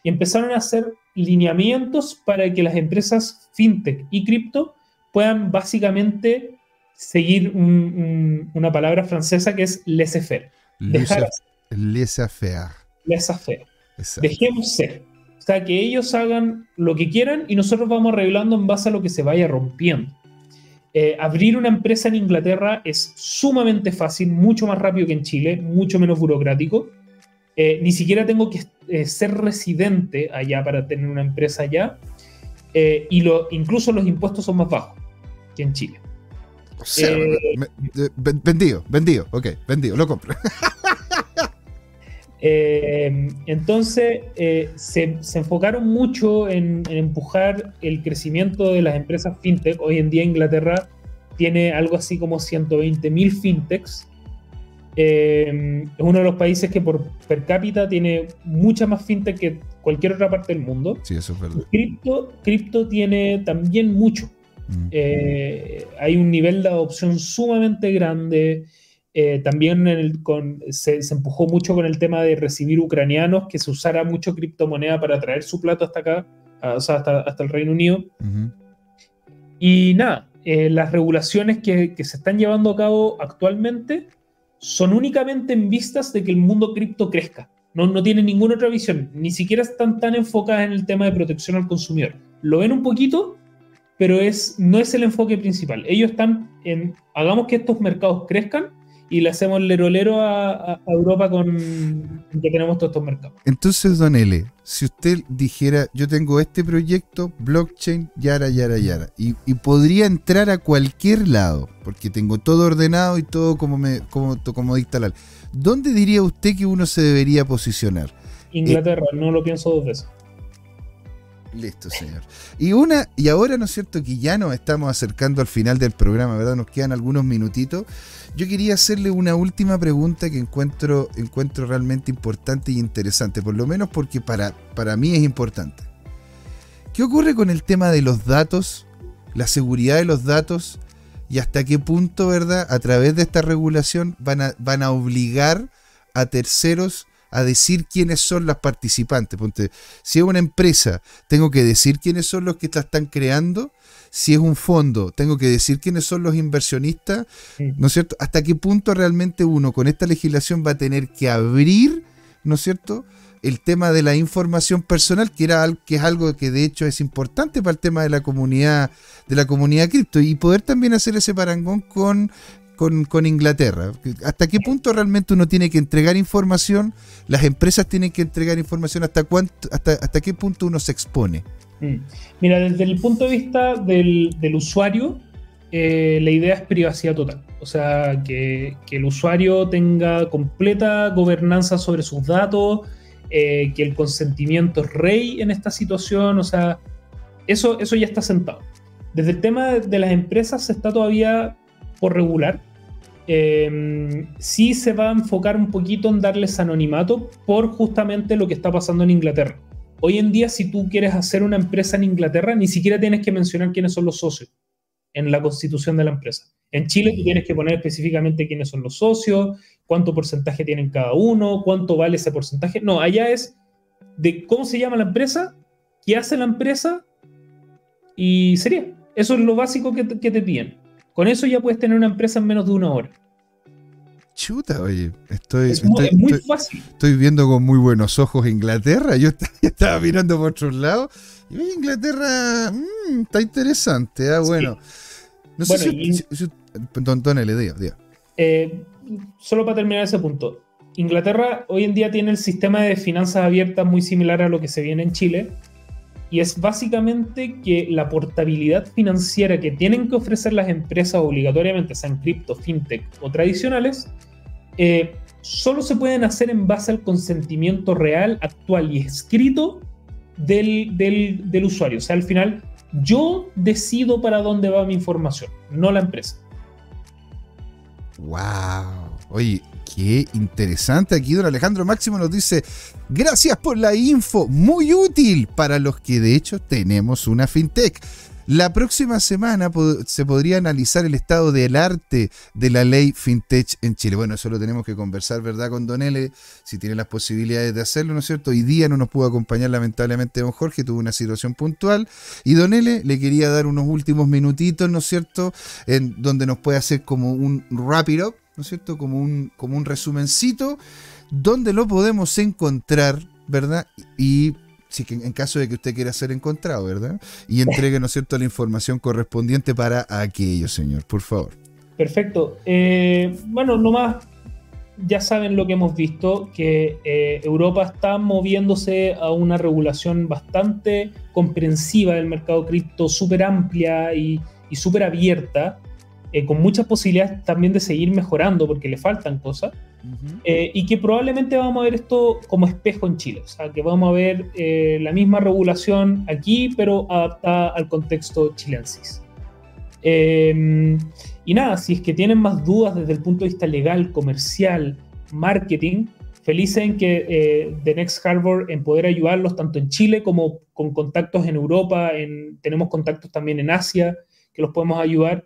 y empezaron a hacer lineamientos para que las empresas fintech y cripto puedan básicamente seguir una palabra francesa que es laissez-faire. Laissez-faire. Laissez-faire. Dejemos ser. O sea, que ellos hagan lo que quieran y nosotros vamos arreglando en base a lo que se vaya rompiendo. Eh, abrir una empresa en Inglaterra es sumamente fácil, mucho más rápido que en Chile, mucho menos burocrático. Eh, ni siquiera tengo que eh, ser residente allá para tener una empresa allá. y lo, incluso los impuestos son más bajos que en Chile. Eh, vendido, vendido, ok, vendido, lo compro. Eh, entonces, eh, se, enfocaron mucho en, empujar el crecimiento de las empresas fintech. Hoy en día Inglaterra tiene algo así como 120.000 fintechs. es uno de los países que por per cápita tiene mucha más fintech que cualquier otra parte del mundo. Sí, eso es verdad. Cripto, cripto tiene también mucho. Mm. Eh, hay un nivel de adopción sumamente grande. Eh, también se, empujó mucho con el tema de recibir ucranianos, que se usara mucho criptomoneda para traer su plato hasta acá, o sea, hasta, el Reino Unido. Y nada, eh, las regulaciones que, se están llevando a cabo actualmente son únicamente en vistas de que el mundo cripto crezca. No, no tienen ninguna otra visión, ni siquiera están tan enfocadas en el tema de protección al consumidor. Lo ven un poquito, pero es, no es el enfoque principal. Ellos están en, hagamos que estos mercados crezcan y le hacemos lerolero a, a, Europa con que tenemos todos estos mercados. Entonces, Don L, si usted dijera, yo tengo este proyecto, blockchain, yara, yara, yara, y, y podría entrar a cualquier lado, porque tengo todo ordenado y todo como, me, como, como dicta la ¿dónde diría usted que uno se debería posicionar? Inglaterra, no lo pienso dos veces. Listo, señor. Y una, y ahora, ¿no es cierto? Que ya nos estamos acercando al final del programa, ¿verdad? Nos quedan algunos minutitos. Yo quería hacerle una última pregunta que encuentro, encuentro realmente importante y interesante, por lo menos porque para, para mí es importante. ¿Qué ocurre con el tema de los datos, la seguridad de los datos y hasta qué punto, ¿verdad? A través de esta regulación van a, van a obligar a terceros a decir quiénes son las participantes. Ponte, si es una empresa, tengo que decir quiénes son los que la están creando. Si es un fondo, tengo que decir quiénes son los inversionistas. ¿No es cierto? ¿Hasta qué punto realmente uno con esta legislación va a tener que abrir, ¿no es cierto? el tema de la información personal, que era que es algo que de hecho es importante para el tema de la comunidad, de la comunidad cripto, y poder también hacer ese parangón con con, Inglaterra? ¿Hasta qué punto realmente uno tiene que entregar información? ¿Las empresas tienen que entregar información? ¿Hasta, qué punto uno se expone? Mm. Mira, desde el punto de vista del, usuario, eh, la idea es privacidad total. O sea, que, el usuario tenga completa gobernanza sobre sus datos, eh, que el consentimiento es rey en esta situación. O sea, eso, eso ya está sentado. Desde el tema de las empresas se está todavía por regular. Eh, sí se va a enfocar un poquito en darles anonimato por justamente lo que está pasando en Inglaterra. Hoy en día, si tú quieres hacer una empresa en Inglaterra, ni siquiera tienes que mencionar quiénes son los socios en la constitución de la empresa. En Chile tú tienes que poner específicamente quiénes son los socios, cuánto porcentaje tienen cada uno, cuánto vale ese porcentaje. No, allá es de cómo se llama la empresa, qué hace la empresa y sería. Eso es lo básico que que te piden. Con eso ya puedes tener una empresa en menos de una hora. Chuta, oye, estoy, muy, fácil. Estoy viendo con muy buenos ojos Inglaterra. Yo estaba, mirando por otros lados y Inglaterra mm, está interesante. Ah, bueno. No sé si, eh, solo para terminar ese punto. Inglaterra hoy en día tiene el sistema de finanzas abiertas muy similar a lo que se viene en Chile y es básicamente que la portabilidad financiera que tienen que ofrecer las empresas obligatoriamente, sean cripto, fintech o tradicionales, eh, solo se pueden hacer en base al consentimiento real, actual y escrito del, del usuario. O sea, al final yo decido para dónde va mi información, no la empresa. ¡Wow! Oye, Qué interesante. Aquí don Alejandro Máximo nos dice, gracias por la info, muy útil para los que de hecho tenemos una fintech. La próxima semana se podría analizar el estado del arte de la ley FinTech en Chile. Bueno, eso lo tenemos que conversar, ¿verdad? Con Don L, si tiene las posibilidades de hacerlo, ¿no es cierto? Hoy día no nos pudo acompañar lamentablemente don Jorge, tuvo una situación puntual. Y Don L le quería dar unos últimos minutitos, ¿no es cierto? En donde nos puede hacer como un wrap it up ¿no es cierto? Como un, como un resumencito, donde lo podemos encontrar, ¿verdad? Y si en caso de que usted quiera ser encontrado, ¿verdad? Y entregue, ¿no es cierto?, la información correspondiente para aquello, señor, por favor. Perfecto. Eh, bueno, nomás ya saben lo que hemos visto, que eh, Europa está moviéndose a una regulación bastante comprensiva del mercado cripto, súper amplia y, y súper abierta. Eh, con muchas posibilidades también de seguir mejorando porque le faltan cosas, eh, y que probablemente vamos a ver esto como espejo en Chile, o sea, que vamos a ver eh, la misma regulación aquí, pero adaptada al contexto chilensis. Em, y nada, si es que tienen más dudas desde el punto de vista legal, comercial, marketing, felices en que The Next Harbor en poder ayudarlos tanto en Chile como con contactos en Europa, en, tenemos contactos también en Asia que los podemos ayudar.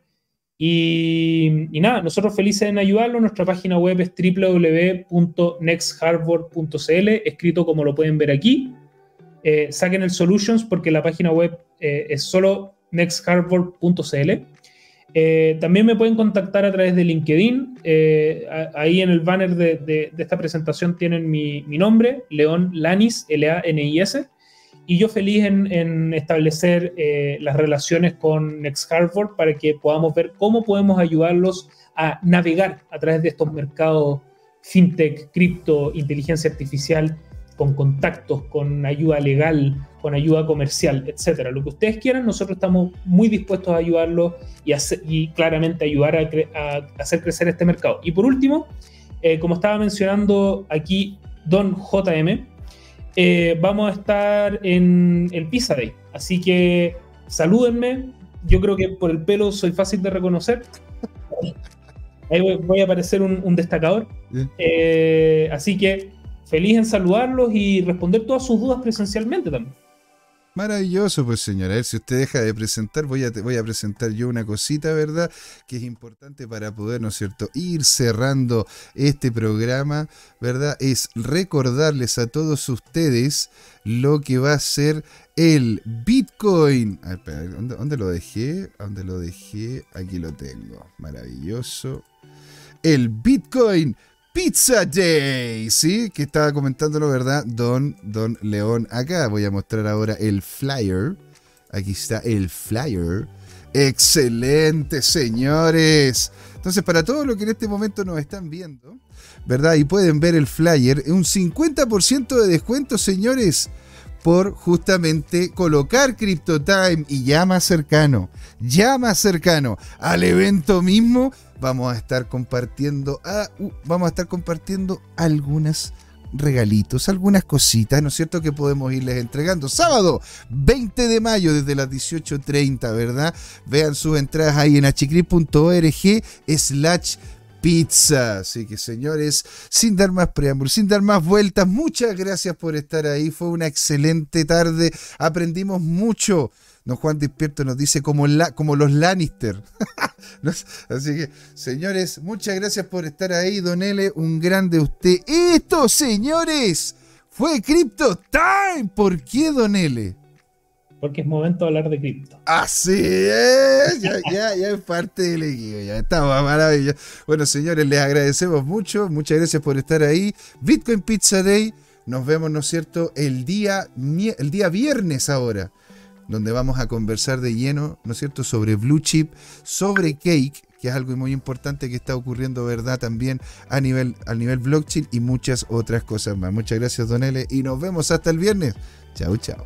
Y, nada, nosotros felices en ayudarlo. Nuestra página web es www.nextharbor.cl, escrito como lo pueden ver aquí. Eh, saquen el Solutions porque la página web eh, es solo nextharbor.cl. Eh, también me pueden contactar a través de LinkedIn. ahí en el banner de, esta presentación tienen mi nombre, León Lanis, L-A-N-I-S y yo feliz en, establecer eh, las relaciones con Next Harvard para que podamos ver cómo podemos ayudarlos a navegar a través de estos mercados fintech, cripto, inteligencia artificial, con contactos, con ayuda legal, con ayuda comercial, etcétera. Lo que ustedes quieran, nosotros estamos muy dispuestos a ayudarlos y, claramente ayudar a, hacer crecer este mercado. Y por último, eh, como estaba mencionando aquí Don JM, eh, vamos a estar en el Pizza Day. Así que salúdenme. Yo creo que por el pelo soy fácil de reconocer. Ahí voy, a aparecer un, destacador. Eh, así que feliz en saludarlos y responder todas sus dudas presencialmente también. Maravilloso, pues señora. A ver, si usted deja de presentar, voy a, presentar yo una cosita, ¿verdad? Que es importante para poder, ¿no es cierto?, ir cerrando este programa, ¿verdad? Es recordarles a todos ustedes lo que va a ser el Bitcoin. A ver, ¿dónde, ¿dónde lo dejé? ¿Dónde lo dejé? Aquí lo tengo. Maravilloso. El Bitcoin Pizza Day, ¿sí? Que estaba comentándolo, ¿verdad? Don, Don León. Acá voy a mostrar ahora el flyer. Aquí está el flyer. Excelente, señores. Entonces, para todos los que en este momento nos están viendo, ¿verdad? Y pueden ver el flyer, un 50% de descuento, señores, por justamente colocar CryptoTime y ya más cercano, ya más cercano al evento mismo, vamos a estar compartiendo, ah, uh, vamos a estar compartiendo algunas regalitos, algunas cositas, ¿no es cierto?, que podemos irles entregando. Sábado 20 de mayo desde las 18.30, ¿verdad? Vean sus entradas ahí en hcrip.org slash pizza. Así que señores, sin dar más preámbulos, sin dar más vueltas, muchas gracias por estar ahí. Fue una excelente tarde, aprendimos mucho Don Juan Despierto nos dice como, la, como los Lannister. Así que, señores, muchas gracias por estar ahí. Don L, un grande usted. Esto, señores, fue Crypto Time. ¿Por qué, Don L? Porque es momento de hablar de cripto. Así es, ya, ya, ya es parte del equipo, ya estamos maravilloso. Bueno, señores, les agradecemos mucho, muchas gracias por estar ahí. Bitcoin Pizza Day, nos vemos, ¿no es cierto?, el día, el día viernes ahora donde vamos a conversar de lleno, ¿no es cierto?, sobre Blue Chip, sobre Cake, que es algo muy importante que está ocurriendo, ¿verdad?, también a nivel, a nivel blockchain y muchas otras cosas más. Muchas gracias, Don L, y nos vemos hasta el viernes. Chao, chao.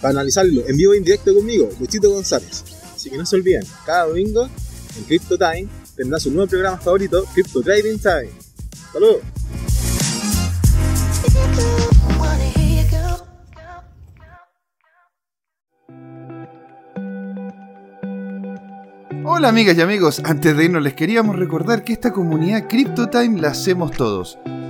para analizarlo en vivo e indirecto conmigo, Luchito González. Así que no se olviden, cada domingo en Crypto Time tendrá su nuevo programa favorito, Crypto Trading Time. ¡Saludos! Hola amigas y amigos, antes de irnos les queríamos recordar que esta comunidad CryptoTime la hacemos todos.